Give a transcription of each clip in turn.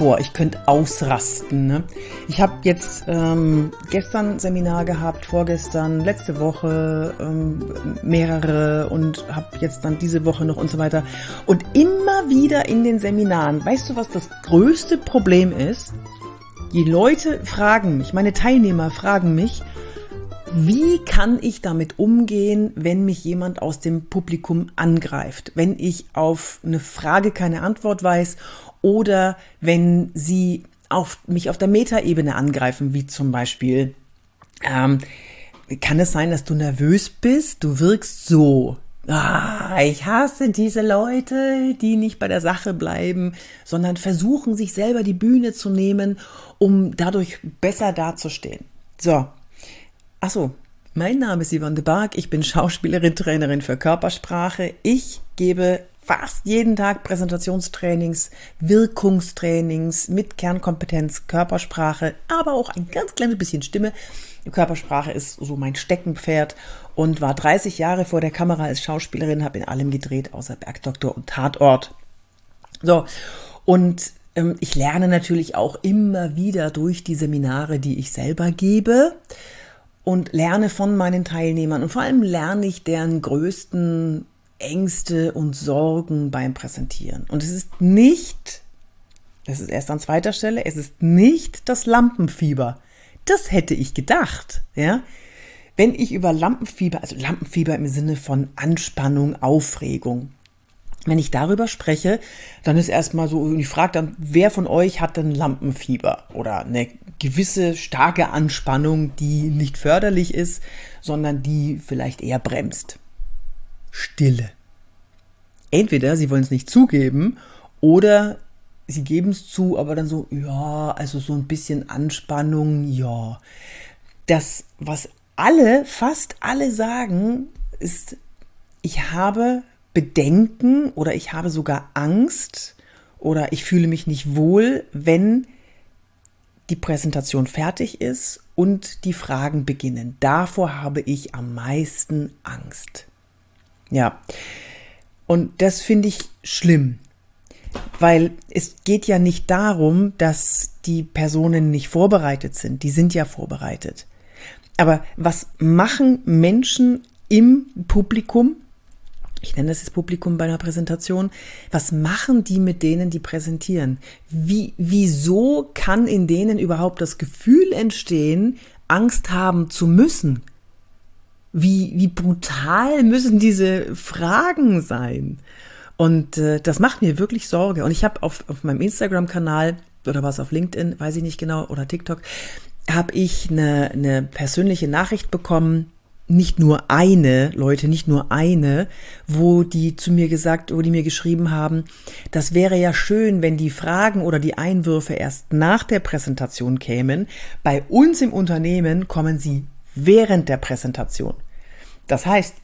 boah, ich könnte ausrasten. Ne? Ich habe jetzt ähm, gestern Seminar gehabt, vorgestern, letzte Woche ähm, mehrere und habe jetzt dann diese Woche noch und so weiter. Und immer wieder in den Seminaren, weißt du, was das größte Problem ist? Die Leute fragen mich, meine Teilnehmer fragen mich, wie kann ich damit umgehen, wenn mich jemand aus dem Publikum angreift? Wenn ich auf eine Frage keine Antwort weiß oder wenn sie auf, mich auf der Metaebene angreifen, wie zum Beispiel, ähm, kann es sein, dass du nervös bist? Du wirkst so. Ah, ich hasse diese Leute, die nicht bei der Sache bleiben, sondern versuchen, sich selber die Bühne zu nehmen, um dadurch besser dazustehen. So. Achso, mein Name ist Yvonne de Barg. Ich bin Schauspielerin, Trainerin für Körpersprache. Ich gebe fast jeden Tag Präsentationstrainings, Wirkungstrainings mit Kernkompetenz Körpersprache, aber auch ein ganz kleines bisschen Stimme. Körpersprache ist so mein Steckenpferd und war 30 Jahre vor der Kamera als Schauspielerin, habe in allem gedreht, außer Bergdoktor und Tatort. So, und ähm, ich lerne natürlich auch immer wieder durch die Seminare, die ich selber gebe und lerne von meinen Teilnehmern und vor allem lerne ich deren größten Ängste und Sorgen beim Präsentieren. Und es ist nicht, das ist erst an zweiter Stelle, es ist nicht das Lampenfieber. Das hätte ich gedacht, ja. Wenn ich über Lampenfieber, also Lampenfieber im Sinne von Anspannung, Aufregung, wenn ich darüber spreche, dann ist erstmal so, ich frage dann, wer von euch hat denn Lampenfieber oder eine gewisse starke Anspannung, die nicht förderlich ist, sondern die vielleicht eher bremst. Stille. Entweder sie wollen es nicht zugeben oder sie geben es zu, aber dann so, ja, also so ein bisschen Anspannung, ja. Das, was alle, fast alle sagen, ist, ich habe Bedenken oder ich habe sogar Angst oder ich fühle mich nicht wohl, wenn die Präsentation fertig ist und die Fragen beginnen. Davor habe ich am meisten Angst. Ja. Und das finde ich schlimm, weil es geht ja nicht darum, dass die Personen nicht vorbereitet sind. Die sind ja vorbereitet. Aber was machen Menschen im Publikum? Ich nenne das das Publikum bei einer Präsentation. Was machen die mit denen, die präsentieren? Wie, wieso kann in denen überhaupt das Gefühl entstehen, Angst haben zu müssen? wie, wie brutal müssen diese Fragen sein? Und äh, das macht mir wirklich Sorge. Und ich habe auf, auf meinem Instagram-Kanal oder was auf LinkedIn, weiß ich nicht genau, oder TikTok, habe ich eine, eine persönliche Nachricht bekommen, nicht nur eine, Leute, nicht nur eine, wo die zu mir gesagt, wo die mir geschrieben haben, das wäre ja schön, wenn die Fragen oder die Einwürfe erst nach der Präsentation kämen. Bei uns im Unternehmen kommen sie während der Präsentation. Das heißt,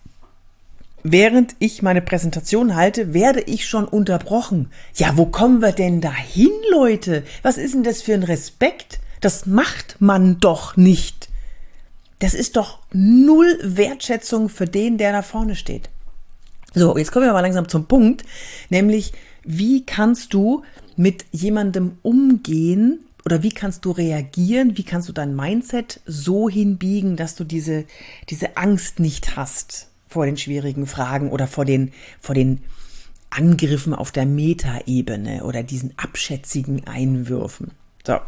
während ich meine Präsentation halte, werde ich schon unterbrochen. Ja, wo kommen wir denn dahin, Leute? Was ist denn das für ein Respekt? Das macht man doch nicht. Das ist doch null Wertschätzung für den, der da vorne steht. So, jetzt kommen wir mal langsam zum Punkt, nämlich wie kannst du mit jemandem umgehen, oder wie kannst du reagieren? Wie kannst du dein Mindset so hinbiegen, dass du diese, diese Angst nicht hast vor den schwierigen Fragen oder vor den, vor den Angriffen auf der Metaebene oder diesen abschätzigen Einwürfen? So.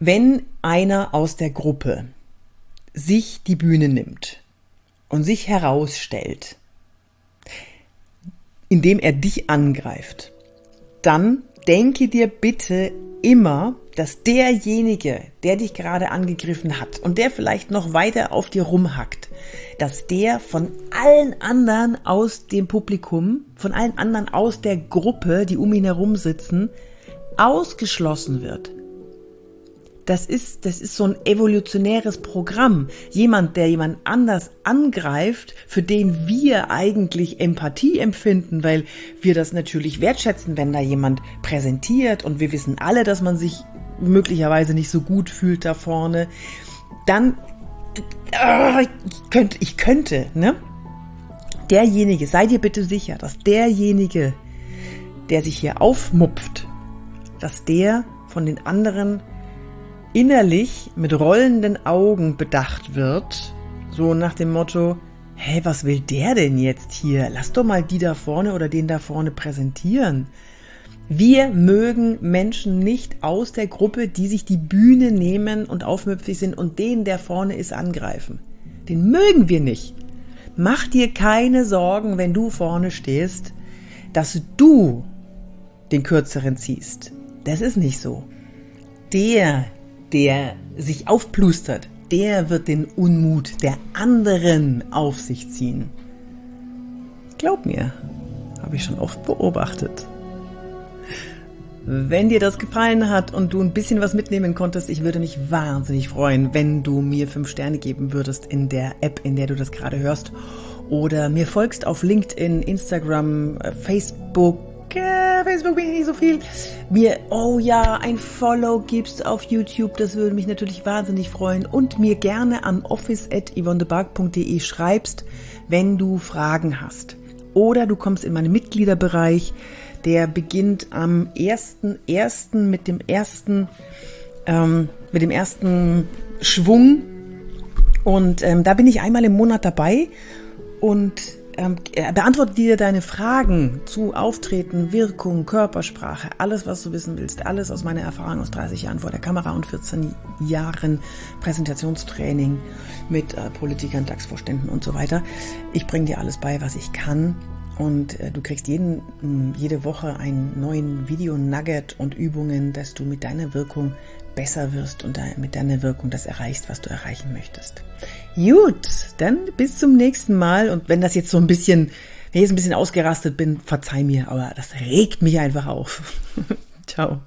Wenn einer aus der Gruppe sich die Bühne nimmt und sich herausstellt, indem er dich angreift, dann denke dir bitte immer, dass derjenige, der dich gerade angegriffen hat und der vielleicht noch weiter auf dir rumhackt, dass der von allen anderen aus dem Publikum, von allen anderen aus der Gruppe, die um ihn herum sitzen, ausgeschlossen wird. Das ist, das ist so ein evolutionäres Programm. Jemand, der jemand anders angreift, für den wir eigentlich Empathie empfinden, weil wir das natürlich wertschätzen, wenn da jemand präsentiert und wir wissen alle, dass man sich möglicherweise nicht so gut fühlt da vorne. Dann, äh, ich könnte, ich könnte, ne? Derjenige, sei dir bitte sicher, dass derjenige, der sich hier aufmupft, dass der von den anderen innerlich mit rollenden Augen bedacht wird, so nach dem Motto, hä, was will der denn jetzt hier? Lass doch mal die da vorne oder den da vorne präsentieren. Wir mögen Menschen nicht aus der Gruppe, die sich die Bühne nehmen und aufmüpfig sind und den, der vorne ist, angreifen. Den mögen wir nicht. Mach dir keine Sorgen, wenn du vorne stehst, dass du den Kürzeren ziehst. Das ist nicht so. Der, der sich aufplustert, der wird den Unmut der anderen auf sich ziehen. Glaub mir, habe ich schon oft beobachtet. Wenn dir das gefallen hat und du ein bisschen was mitnehmen konntest, ich würde mich wahnsinnig freuen, wenn du mir fünf Sterne geben würdest in der App, in der du das gerade hörst. Oder mir folgst auf LinkedIn, Instagram, äh, Facebook. Äh, Facebook bin ich nicht so viel. Mir, oh ja, ein Follow gibst auf YouTube, das würde mich natürlich wahnsinnig freuen. Und mir gerne an office.yvonnebark.de schreibst, wenn du Fragen hast. Oder du kommst in meinen Mitgliederbereich der beginnt am 1.1. mit dem ersten, ähm, mit dem ersten Schwung. Und ähm, da bin ich einmal im Monat dabei und ähm, beantworte dir deine Fragen zu Auftreten, Wirkung, Körpersprache, alles, was du wissen willst, alles aus meiner Erfahrung aus 30 Jahren vor der Kamera und 14 Jahren Präsentationstraining mit äh, Politikern, DAX-Vorständen und so weiter. Ich bringe dir alles bei, was ich kann und äh, du kriegst jeden, jede Woche einen neuen Video-Nugget und Übungen, dass du mit deiner Wirkung besser wirst und mit deiner Wirkung das erreichst, was du erreichen möchtest. Gut, dann bis zum nächsten Mal. Und wenn das jetzt so ein bisschen, wenn ich jetzt ein bisschen ausgerastet bin, verzeih mir, aber das regt mich einfach auf. Ciao.